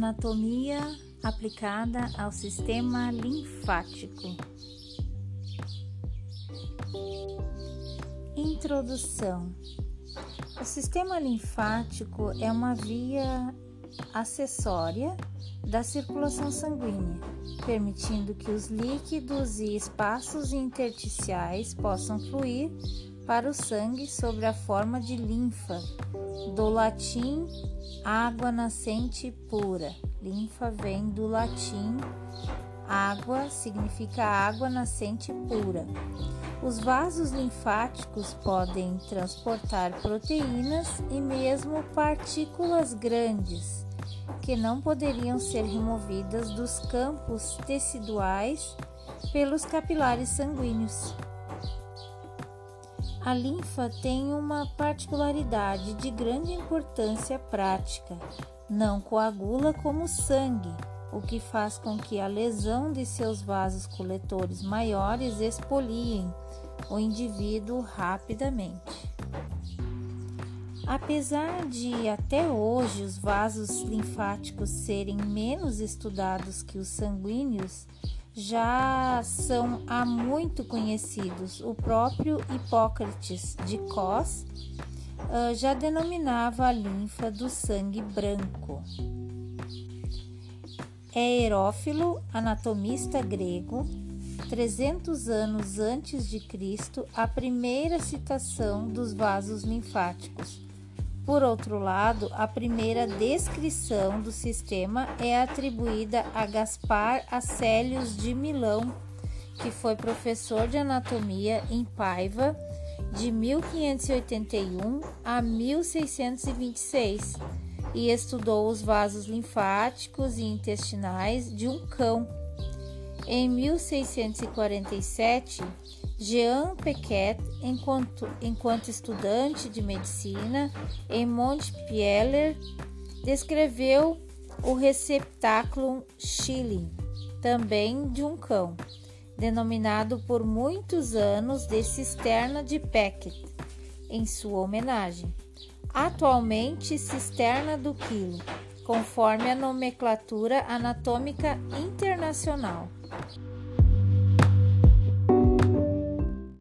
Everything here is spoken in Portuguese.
Anatomia aplicada ao sistema linfático. Introdução: O sistema linfático é uma via acessória da circulação sanguínea, permitindo que os líquidos e espaços intersticiais possam fluir para o sangue sob a forma de linfa, do latim água nascente pura. Linfa vem do latim água, significa água nascente pura. Os vasos linfáticos podem transportar proteínas e mesmo partículas grandes que não poderiam ser removidas dos campos teciduais pelos capilares sanguíneos. A linfa tem uma particularidade de grande importância prática. Não coagula como sangue, o que faz com que a lesão de seus vasos coletores maiores expoliem o indivíduo rapidamente. Apesar de até hoje os vasos linfáticos serem menos estudados que os sanguíneos, já são há muito conhecidos. O próprio Hipócrates de Cos uh, já denominava a linfa do sangue branco. É Herófilo, anatomista grego, 300 anos antes de Cristo, a primeira citação dos vasos linfáticos por outro lado, a primeira descrição do sistema é atribuída a Gaspar Acélios de Milão, que foi professor de anatomia em Paiva de 1581 a 1626 e estudou os vasos linfáticos e intestinais de um cão. Em 1647, Jean Pequet, enquanto, enquanto estudante de medicina em Montpellier, descreveu o receptáculo Schilling, também de um cão, denominado por muitos anos de cisterna de Pequet, em sua homenagem. Atualmente, cisterna do quilo, conforme a nomenclatura anatômica internacional.